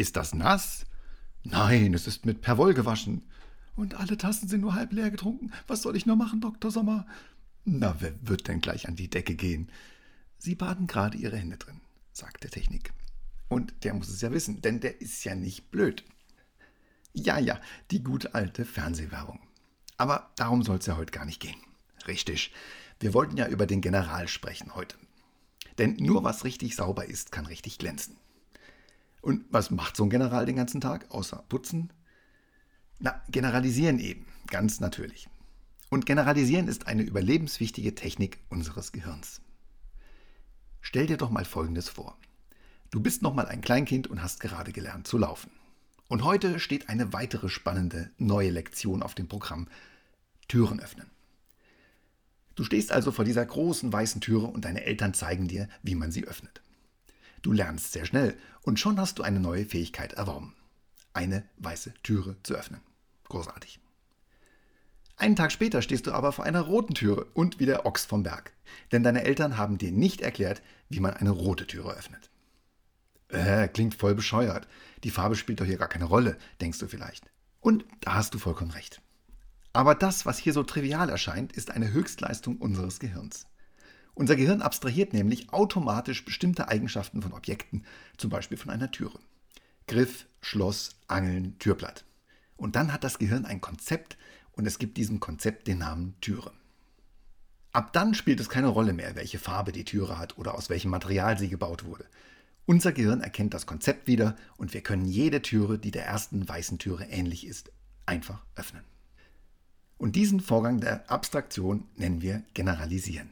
Ist das nass? Nein, es ist mit Perwoll gewaschen. Und alle Tassen sind nur halb leer getrunken. Was soll ich nur machen, Dr. Sommer? Na, wer wird denn gleich an die Decke gehen? Sie baden gerade Ihre Hände drin, sagte Technik. Und der muss es ja wissen, denn der ist ja nicht blöd. Ja, ja, die gute alte Fernsehwerbung. Aber darum soll es ja heute gar nicht gehen. Richtig. Wir wollten ja über den General sprechen heute. Denn nur was richtig sauber ist, kann richtig glänzen. Und was macht so ein General den ganzen Tag, außer putzen? Na, generalisieren eben, ganz natürlich. Und generalisieren ist eine überlebenswichtige Technik unseres Gehirns. Stell dir doch mal Folgendes vor. Du bist noch mal ein Kleinkind und hast gerade gelernt zu laufen. Und heute steht eine weitere spannende neue Lektion auf dem Programm. Türen öffnen. Du stehst also vor dieser großen weißen Türe und deine Eltern zeigen dir, wie man sie öffnet. Du lernst sehr schnell und schon hast du eine neue Fähigkeit erworben. Eine weiße Türe zu öffnen. Großartig. Einen Tag später stehst du aber vor einer roten Türe und wie der Ochs vom Berg. Denn deine Eltern haben dir nicht erklärt, wie man eine rote Türe öffnet. Äh, klingt voll bescheuert. Die Farbe spielt doch hier gar keine Rolle, denkst du vielleicht. Und da hast du vollkommen recht. Aber das, was hier so trivial erscheint, ist eine Höchstleistung unseres Gehirns. Unser Gehirn abstrahiert nämlich automatisch bestimmte Eigenschaften von Objekten, zum Beispiel von einer Türe. Griff, Schloss, Angeln, Türblatt. Und dann hat das Gehirn ein Konzept und es gibt diesem Konzept den Namen Türe. Ab dann spielt es keine Rolle mehr, welche Farbe die Türe hat oder aus welchem Material sie gebaut wurde. Unser Gehirn erkennt das Konzept wieder und wir können jede Türe, die der ersten weißen Türe ähnlich ist, einfach öffnen. Und diesen Vorgang der Abstraktion nennen wir Generalisieren.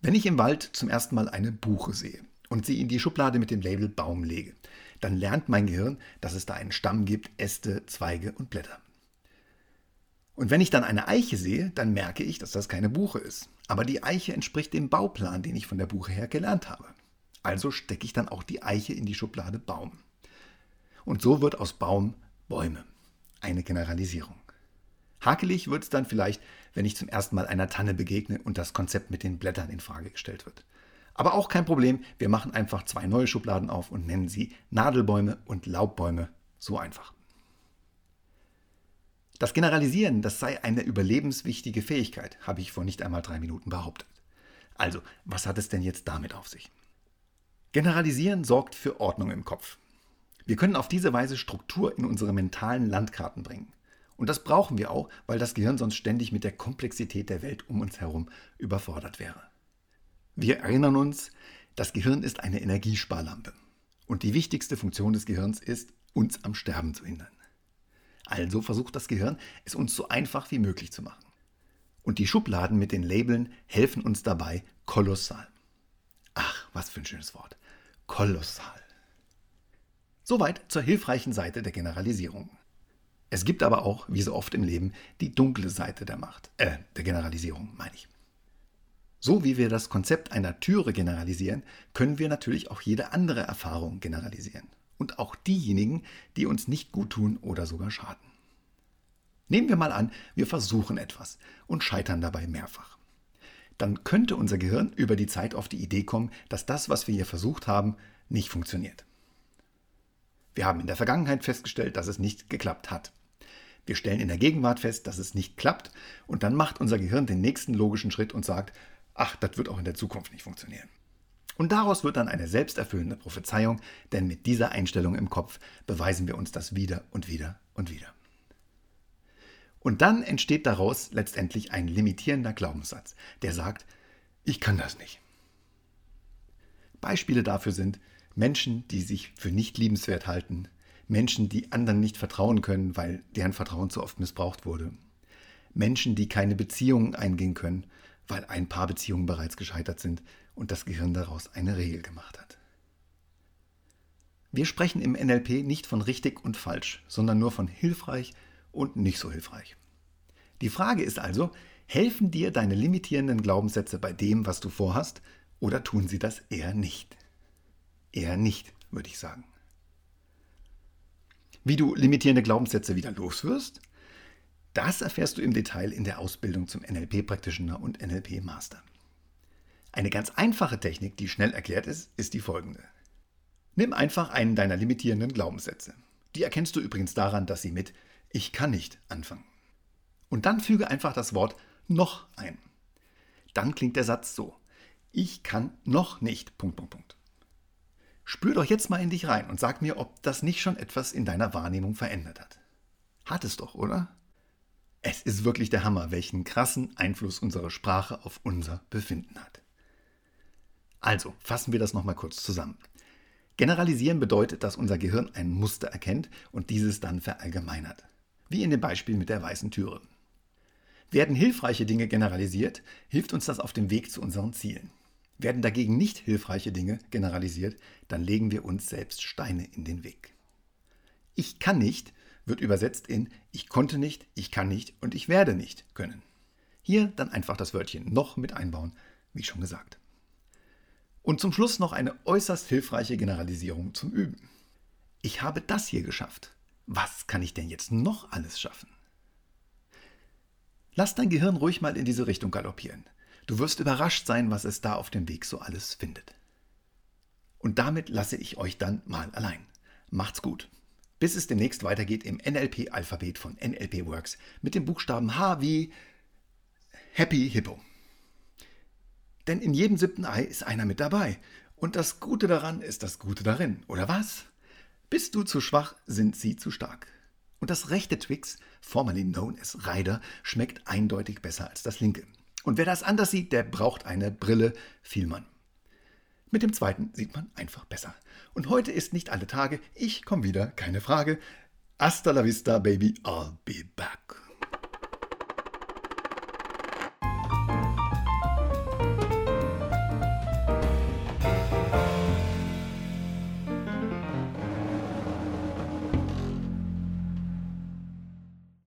Wenn ich im Wald zum ersten Mal eine Buche sehe und sie in die Schublade mit dem Label Baum lege, dann lernt mein Gehirn, dass es da einen Stamm gibt, Äste, Zweige und Blätter. Und wenn ich dann eine Eiche sehe, dann merke ich, dass das keine Buche ist. Aber die Eiche entspricht dem Bauplan, den ich von der Buche her gelernt habe. Also stecke ich dann auch die Eiche in die Schublade Baum. Und so wird aus Baum Bäume. Eine Generalisierung. Hakelig wird es dann vielleicht, wenn ich zum ersten Mal einer Tanne begegne und das Konzept mit den Blättern in Frage gestellt wird. Aber auch kein Problem, wir machen einfach zwei neue Schubladen auf und nennen sie Nadelbäume und Laubbäume. So einfach. Das Generalisieren, das sei eine überlebenswichtige Fähigkeit, habe ich vor nicht einmal drei Minuten behauptet. Also, was hat es denn jetzt damit auf sich? Generalisieren sorgt für Ordnung im Kopf. Wir können auf diese Weise Struktur in unsere mentalen Landkarten bringen. Und das brauchen wir auch, weil das Gehirn sonst ständig mit der Komplexität der Welt um uns herum überfordert wäre. Wir erinnern uns, das Gehirn ist eine Energiesparlampe. Und die wichtigste Funktion des Gehirns ist, uns am Sterben zu hindern. Also versucht das Gehirn, es uns so einfach wie möglich zu machen. Und die Schubladen mit den Labeln helfen uns dabei kolossal. Ach, was für ein schönes Wort. Kolossal. Soweit zur hilfreichen Seite der Generalisierung. Es gibt aber auch, wie so oft im Leben, die dunkle Seite der Macht, äh, der Generalisierung, meine ich. So wie wir das Konzept einer Türe generalisieren, können wir natürlich auch jede andere Erfahrung generalisieren. Und auch diejenigen, die uns nicht gut tun oder sogar schaden. Nehmen wir mal an, wir versuchen etwas und scheitern dabei mehrfach dann könnte unser Gehirn über die Zeit auf die Idee kommen, dass das, was wir hier versucht haben, nicht funktioniert. Wir haben in der Vergangenheit festgestellt, dass es nicht geklappt hat. Wir stellen in der Gegenwart fest, dass es nicht klappt und dann macht unser Gehirn den nächsten logischen Schritt und sagt, ach, das wird auch in der Zukunft nicht funktionieren. Und daraus wird dann eine selbsterfüllende Prophezeiung, denn mit dieser Einstellung im Kopf beweisen wir uns das wieder und wieder und wieder. Und dann entsteht daraus letztendlich ein limitierender Glaubenssatz, der sagt, ich kann das nicht. Beispiele dafür sind Menschen, die sich für nicht liebenswert halten, Menschen, die anderen nicht vertrauen können, weil deren Vertrauen zu oft missbraucht wurde, Menschen, die keine Beziehungen eingehen können, weil ein paar Beziehungen bereits gescheitert sind und das Gehirn daraus eine Regel gemacht hat. Wir sprechen im NLP nicht von richtig und falsch, sondern nur von hilfreich und nicht so hilfreich. Die Frage ist also, helfen dir deine limitierenden Glaubenssätze bei dem, was du vorhast, oder tun sie das eher nicht? Eher nicht, würde ich sagen. Wie du limitierende Glaubenssätze wieder loswirst, das erfährst du im Detail in der Ausbildung zum NLP Practitioner und NLP Master. Eine ganz einfache Technik, die schnell erklärt ist, ist die folgende. Nimm einfach einen deiner limitierenden Glaubenssätze. Die erkennst du übrigens daran, dass sie mit Ich kann nicht anfangen. Und dann füge einfach das Wort noch ein. Dann klingt der Satz so. Ich kann noch nicht. Punkt, Punkt, Punkt. Spür doch jetzt mal in dich rein und sag mir, ob das nicht schon etwas in deiner Wahrnehmung verändert hat. Hat es doch, oder? Es ist wirklich der Hammer, welchen krassen Einfluss unsere Sprache auf unser Befinden hat. Also, fassen wir das nochmal kurz zusammen. Generalisieren bedeutet, dass unser Gehirn ein Muster erkennt und dieses dann verallgemeinert. Wie in dem Beispiel mit der weißen Türe. Werden hilfreiche Dinge generalisiert, hilft uns das auf dem Weg zu unseren Zielen. Werden dagegen nicht hilfreiche Dinge generalisiert, dann legen wir uns selbst Steine in den Weg. Ich kann nicht wird übersetzt in ich konnte nicht, ich kann nicht und ich werde nicht können. Hier dann einfach das Wörtchen noch mit einbauen, wie schon gesagt. Und zum Schluss noch eine äußerst hilfreiche Generalisierung zum Üben. Ich habe das hier geschafft. Was kann ich denn jetzt noch alles schaffen? Lass dein Gehirn ruhig mal in diese Richtung galoppieren. Du wirst überrascht sein, was es da auf dem Weg so alles findet. Und damit lasse ich euch dann mal allein. Macht's gut. Bis es demnächst weitergeht im NLP-Alphabet von NLP Works mit dem Buchstaben H wie Happy Hippo. Denn in jedem siebten Ei ist einer mit dabei. Und das Gute daran ist das Gute darin, oder was? Bist du zu schwach, sind sie zu stark. Und das rechte Twix, formerly known as Rider, schmeckt eindeutig besser als das linke. Und wer das anders sieht, der braucht eine Brille, Vielmann. Mit dem zweiten sieht man einfach besser. Und heute ist nicht alle Tage, ich komme wieder, keine Frage. Hasta la vista, baby, I'll be back.